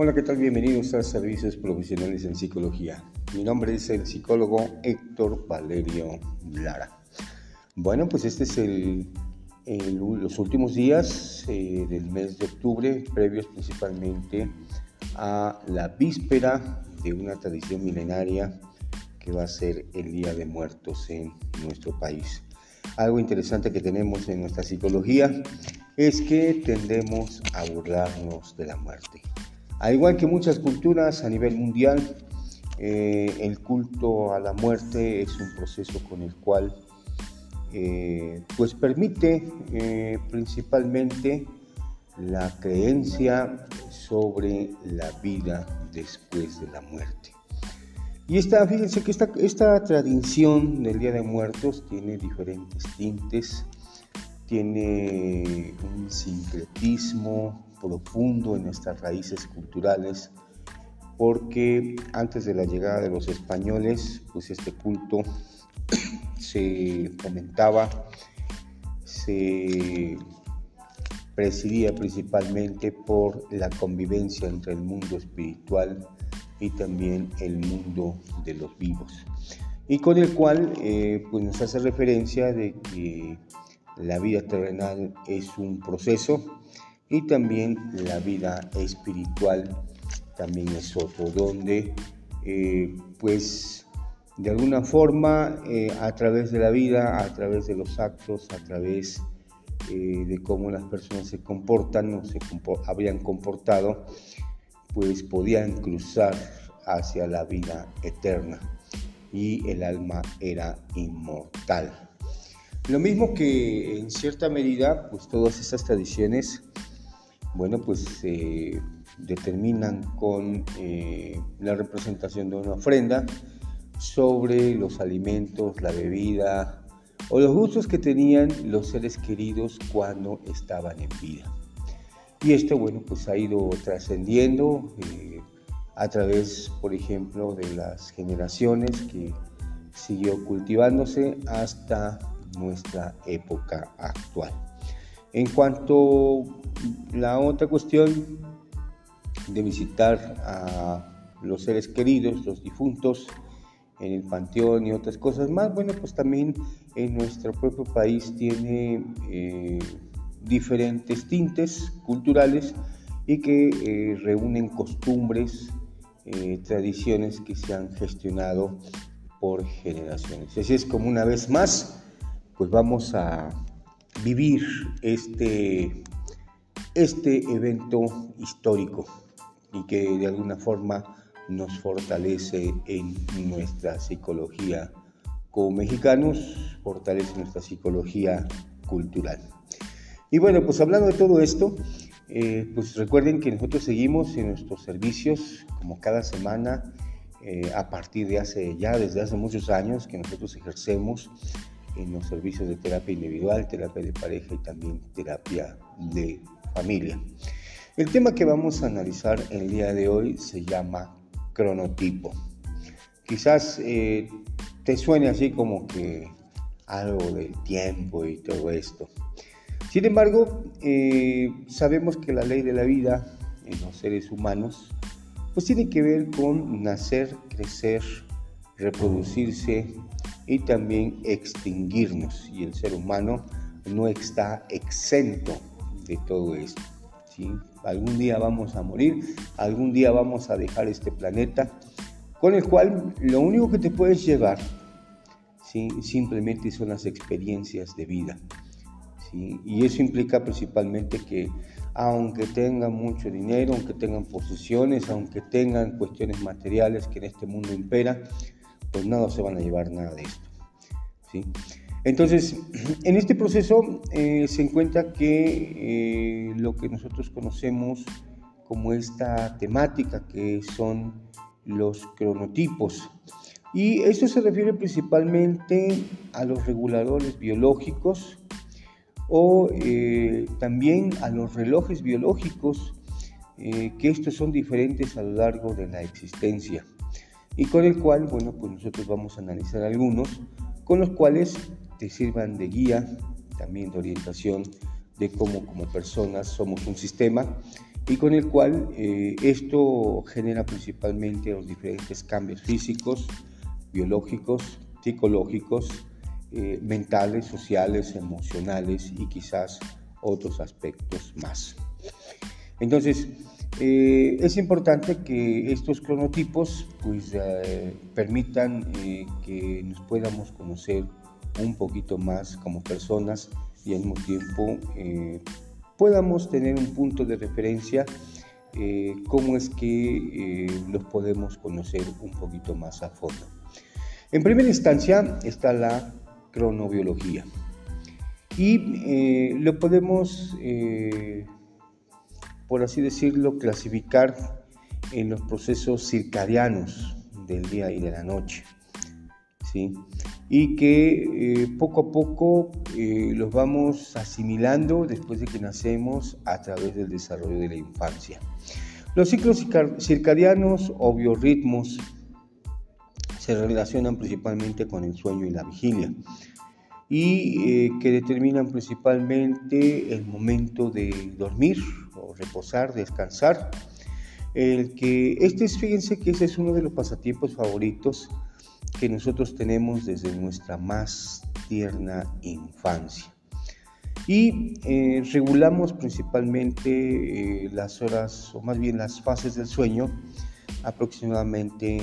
Hola, ¿qué tal? Bienvenidos a Servicios Profesionales en Psicología. Mi nombre es el psicólogo Héctor Valerio Lara. Bueno, pues este es el, los últimos días eh, del mes de octubre, previos principalmente a la víspera de una tradición milenaria que va a ser el Día de Muertos en nuestro país. Algo interesante que tenemos en nuestra psicología es que tendemos a burlarnos de la muerte. Al igual que muchas culturas a nivel mundial, eh, el culto a la muerte es un proceso con el cual eh, pues permite eh, principalmente la creencia sobre la vida después de la muerte. Y esta, fíjense que esta, esta tradición del Día de Muertos tiene diferentes tintes, tiene un sincretismo profundo en nuestras raíces culturales, porque antes de la llegada de los españoles, pues este culto se fomentaba, se presidía principalmente por la convivencia entre el mundo espiritual y también el mundo de los vivos. Y con el cual eh, pues nos hace referencia de que la vida terrenal es un proceso y también la vida espiritual también es otro, donde eh, pues de alguna forma eh, a través de la vida, a través de los actos, a través de cómo las personas se comportan o se habían comportado, pues podían cruzar hacia la vida eterna y el alma era inmortal. Lo mismo que en cierta medida, pues todas estas tradiciones, bueno, pues se determinan con eh, la representación de una ofrenda sobre los alimentos, la bebida o los gustos que tenían los seres queridos cuando estaban en vida. Y esto, bueno, pues ha ido trascendiendo eh, a través, por ejemplo, de las generaciones que siguió cultivándose hasta nuestra época actual. En cuanto a la otra cuestión de visitar a los seres queridos, los difuntos, en el panteón y otras cosas más, bueno, pues también en nuestro propio país tiene eh, diferentes tintes culturales y que eh, reúnen costumbres, eh, tradiciones que se han gestionado por generaciones. Así es como una vez más, pues vamos a vivir este, este evento histórico y que de alguna forma nos fortalece en nuestra psicología como mexicanos, fortalece nuestra psicología cultural. Y bueno, pues hablando de todo esto, eh, pues recuerden que nosotros seguimos en nuestros servicios como cada semana eh, a partir de hace ya, desde hace muchos años que nosotros ejercemos en los servicios de terapia individual, terapia de pareja y también terapia de familia. El tema que vamos a analizar el día de hoy se llama cronotipo. Quizás eh, te suene así como que algo del tiempo y todo esto. Sin embargo, eh, sabemos que la ley de la vida en los seres humanos pues tiene que ver con nacer, crecer, reproducirse y también extinguirnos. Y el ser humano no está exento de todo esto. Algún día vamos a morir, algún día vamos a dejar este planeta, con el cual lo único que te puedes llevar simplemente son las experiencias de vida. Y eso implica principalmente que aunque tengan mucho dinero, aunque tengan posesiones, aunque tengan cuestiones materiales que en este mundo impera, pues nada se van a llevar nada de esto. Entonces, en este proceso eh, se encuentra que eh, lo que nosotros conocemos como esta temática que son los cronotipos. Y esto se refiere principalmente a los reguladores biológicos o eh, también a los relojes biológicos, que estos son diferentes a lo largo de la existencia y con el cual, bueno, pues nosotros vamos a analizar algunos, con los cuales te sirvan de guía, también de orientación de cómo como personas somos un sistema y con el cual eh, esto genera principalmente los diferentes cambios físicos, biológicos, psicológicos, eh, mentales, sociales, emocionales y quizás otros aspectos más. Entonces, eh, es importante que estos cronotipos pues, permitan que nos podamos conocer un poquito más como personas y al mismo tiempo podamos tener un punto de referencia eh, cómo es que eh, los podemos conocer un poquito más a fondo. En primera instancia está la cronobiología y eh, lo podemos, por así decirlo, clasificar en los procesos circadianos del día y de la noche. ¿sí? y que eh, poco a poco eh, los vamos asimilando después de que nacemos a través del desarrollo de la infancia. Los ciclos circadianos o biorritmos se relacionan principalmente con el sueño y la vigilia y eh, que determinan principalmente el momento de dormir o reposar, descansar. El que este, fíjense que ese es uno de los pasatiempos favoritos que nosotros tenemos desde nuestra más tierna infancia. Y eh, regulamos principalmente eh, las horas, o más bien las fases del sueño, aproximadamente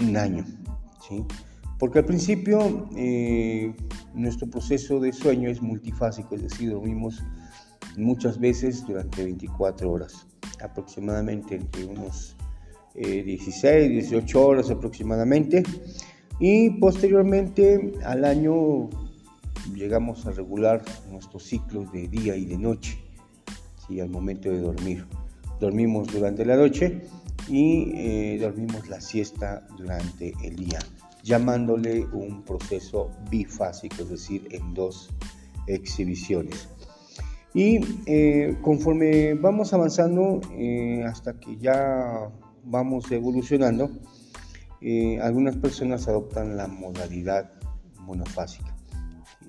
un año. ¿sí? Porque al principio eh, nuestro proceso de sueño es multifásico, es decir, dormimos muchas veces durante 24 horas, aproximadamente entre unos 16, eh, 18 horas aproximadamente. Y posteriormente al año llegamos a regular nuestros ciclos de día y de noche, ¿sí? al momento de dormir. Dormimos durante la noche y eh, dormimos la siesta durante el día, llamándole un proceso bifásico, es decir, en dos exhibiciones. Y eh, conforme vamos avanzando hasta que ya vamos evolucionando, eh, algunas personas adoptan la modalidad monofásica,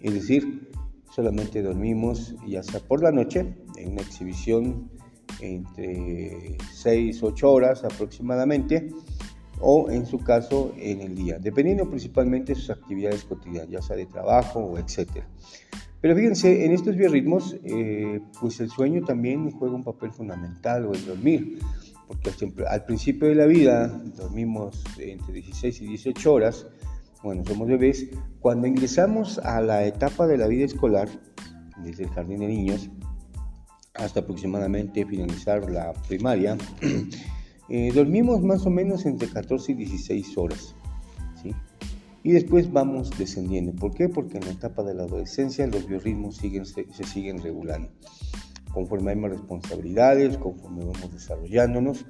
es decir, solamente dormimos ya sea por la noche, en una exhibición entre 6, 8 horas aproximadamente, o en su caso en el día, dependiendo principalmente de sus actividades cotidianas, ya sea de trabajo o etcétera. Pero fíjense, en estos biorritmos, eh, pues el sueño también juega un papel fundamental o el dormir porque al principio de la vida dormimos entre 16 y 18 horas, bueno, somos bebés, cuando ingresamos a la etapa de la vida escolar, desde el jardín de niños hasta aproximadamente finalizar la primaria, eh, dormimos más o menos entre 14 y 16 horas. ¿sí? Y después vamos descendiendo. ¿Por qué? Porque en la etapa de la adolescencia los biorritmos siguen, se siguen regulando conforme hay más responsabilidades, conforme vamos desarrollándonos,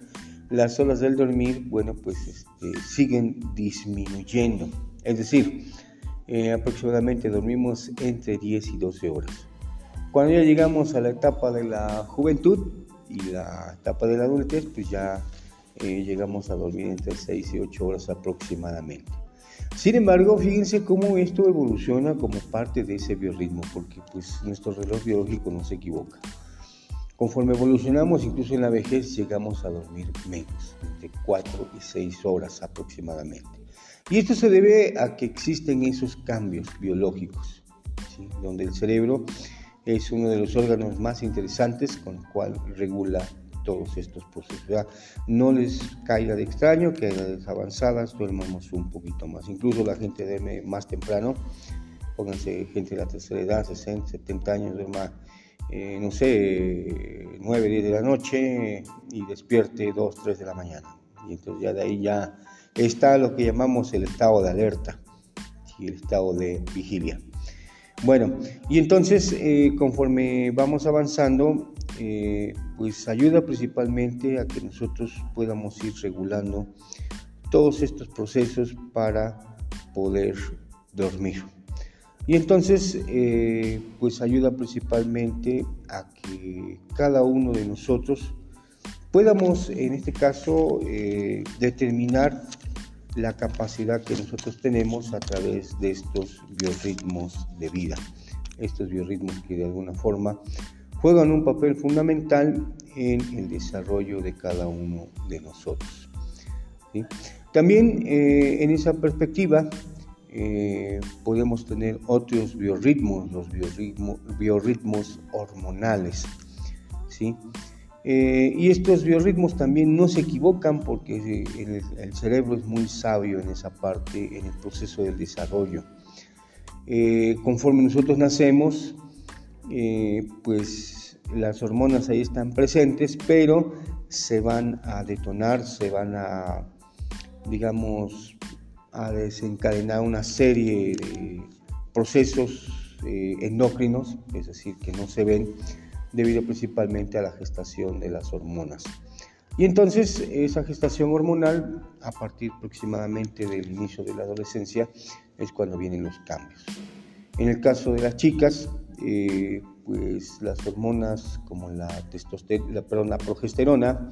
las horas del dormir, bueno, pues este, siguen disminuyendo. Es decir, eh, aproximadamente dormimos entre 10 y 12 horas. Cuando ya llegamos a la etapa de la juventud y la etapa de la adultez, pues ya eh, llegamos a dormir entre 6 y 8 horas aproximadamente. Sin embargo, fíjense cómo esto evoluciona como parte de ese biorritmo, porque pues nuestro reloj biológico no se equivoca. Conforme evolucionamos, incluso en la vejez, llegamos a dormir menos, entre 4 y 6 horas aproximadamente. Y esto se debe a que existen esos cambios biológicos, donde el cerebro es uno de los órganos más interesantes con el cual regula todos estos procesos. No les caiga de extraño que a las avanzadas duermamos un poquito más. Incluso la gente duerme más temprano, pónganse gente de la tercera edad, 60, 70 años, duerma eh, no sé, 9, 10 de la noche y despierte 2, 3 de la mañana. Y entonces ya de ahí ya está lo que llamamos el estado de alerta y el estado de vigilia. Bueno, y entonces eh, conforme vamos avanzando, eh, pues ayuda principalmente a que nosotros podamos ir regulando todos estos procesos para poder dormir. Y entonces, eh, pues ayuda principalmente a que cada uno de nosotros podamos, en este caso, eh, determinar la capacidad que nosotros tenemos a través de estos biorritmos de vida. Estos biorritmos que de alguna forma juegan un papel fundamental en el desarrollo de cada uno de nosotros. También eh, en esa perspectiva eh, podemos tener otros biorritmos, los biorritmos hormonales. Eh, y estos biorritmos también no se equivocan porque el, cerebro es muy sabio en esa parte, en el proceso del desarrollo. conforme nosotros nacemos, pues las hormonas ahí están presentes, pero se van a detonar, se van a digamos, a desencadenar una serie de procesos eh, endocrinos, es decir, que no se ven debido principalmente a la gestación de las hormonas. Y entonces esa gestación hormonal, a partir aproximadamente del inicio de la adolescencia, es cuando vienen los cambios. En el caso de las chicas, eh, pues las hormonas como la, testosterona, perdón, la progesterona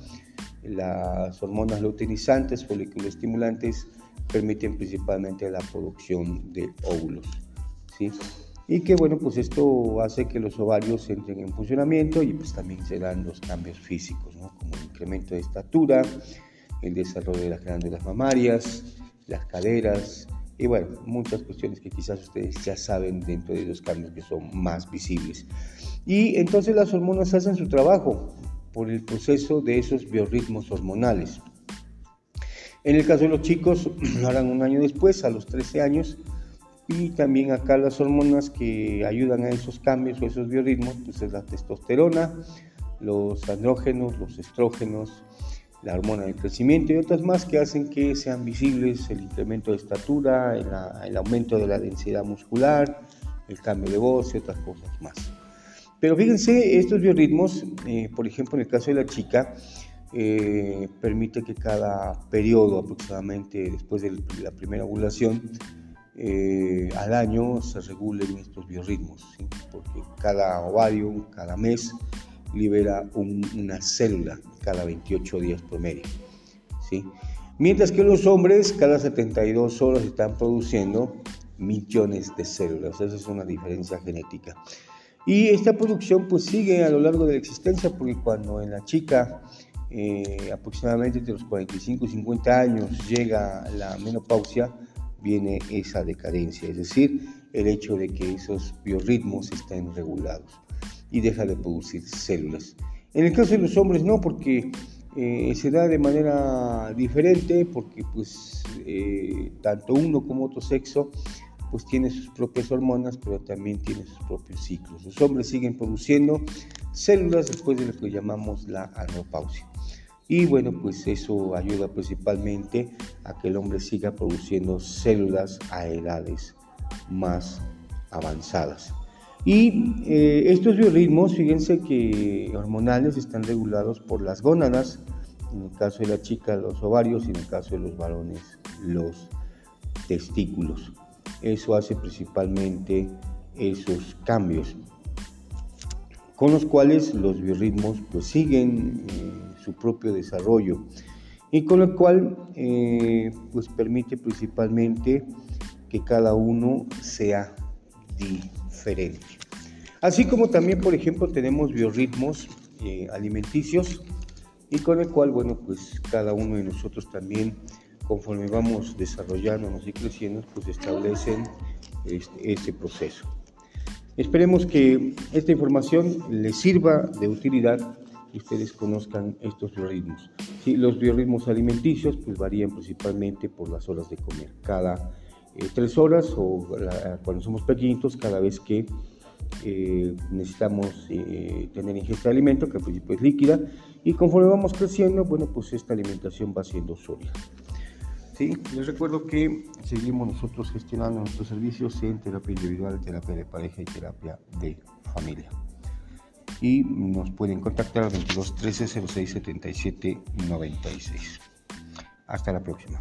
las hormonas luteinizantes, estimulantes permiten principalmente la producción de óvulos. ¿sí? Y que bueno, pues esto hace que los ovarios entren en funcionamiento y pues también se dan los cambios físicos, ¿no? como el incremento de estatura, el desarrollo de las glándulas mamarias, las caderas, y bueno, muchas cuestiones que quizás ustedes ya saben dentro de los cambios que son más visibles. Y entonces las hormonas hacen su trabajo, por el proceso de esos biorritmos hormonales. En el caso de los chicos, lo harán un año después, a los 13 años, y también acá las hormonas que ayudan a esos cambios o esos biorritmos, pues es la testosterona, los andrógenos, los estrógenos, la hormona del crecimiento y otras más que hacen que sean visibles el incremento de estatura, el, aumento de la densidad muscular, el cambio de voz y otras cosas más. Pero fíjense, estos biorritmos, eh, por ejemplo, en el caso de la chica, eh, permite que cada periodo, aproximadamente después de la primera ovulación, eh, al año se regulen estos biorritmos, porque cada ovario, cada mes, libera una célula cada 28 días promedio. ¿sí? Mientras que los hombres cada 72 horas están produciendo millones de células. Esa es una diferencia genética. Y esta producción pues sigue a lo largo de la existencia porque cuando en la chica eh, aproximadamente entre los 45 y 50 años llega la menopausia, viene esa decadencia, es decir, el hecho de que esos biorritmos estén regulados y deja de producir células. En el caso de los hombres no, porque eh, se da de manera diferente, porque pues eh, tanto uno como otro sexo pues tiene sus propias hormonas, pero también tiene sus propios ciclos. Los hombres siguen produciendo células después de lo que llamamos la andropausia. Y bueno, pues eso ayuda principalmente a que el hombre siga produciendo células a edades más avanzadas. Y eh, estos biorritmos, fíjense que hormonales están regulados por las gónadas, en el caso de la chica los ovarios y en el caso de los varones los testículos. Eso hace principalmente esos cambios, con los cuales los biorritmos pues siguen eh, su propio desarrollo y con lo cual eh, pues permite principalmente que cada uno sea diferente. Así como también, por ejemplo, tenemos biorritmos eh, alimenticios y con el cual, bueno, pues cada uno de nosotros también conforme vamos desarrollándonos y creciendo, pues establecen este, este, proceso. Esperemos que esta información les sirva de utilidad y ustedes conozcan estos biorritmos. Sí, los biorritmos alimenticios pues varían principalmente por las horas de comer. Cada eh, tres horas o cuando somos pequeñitos, cada vez que eh, necesitamos eh, tener ingesta de alimento, que al principio es líquida, y conforme vamos creciendo, bueno, pues esta alimentación va siendo sólida. ¿sí? Les recuerdo que seguimos nosotros gestionando nuestros servicios en terapia individual, terapia de pareja y terapia de familia. Y nos pueden contactar al 22 13 06 77 96. Hasta la próxima.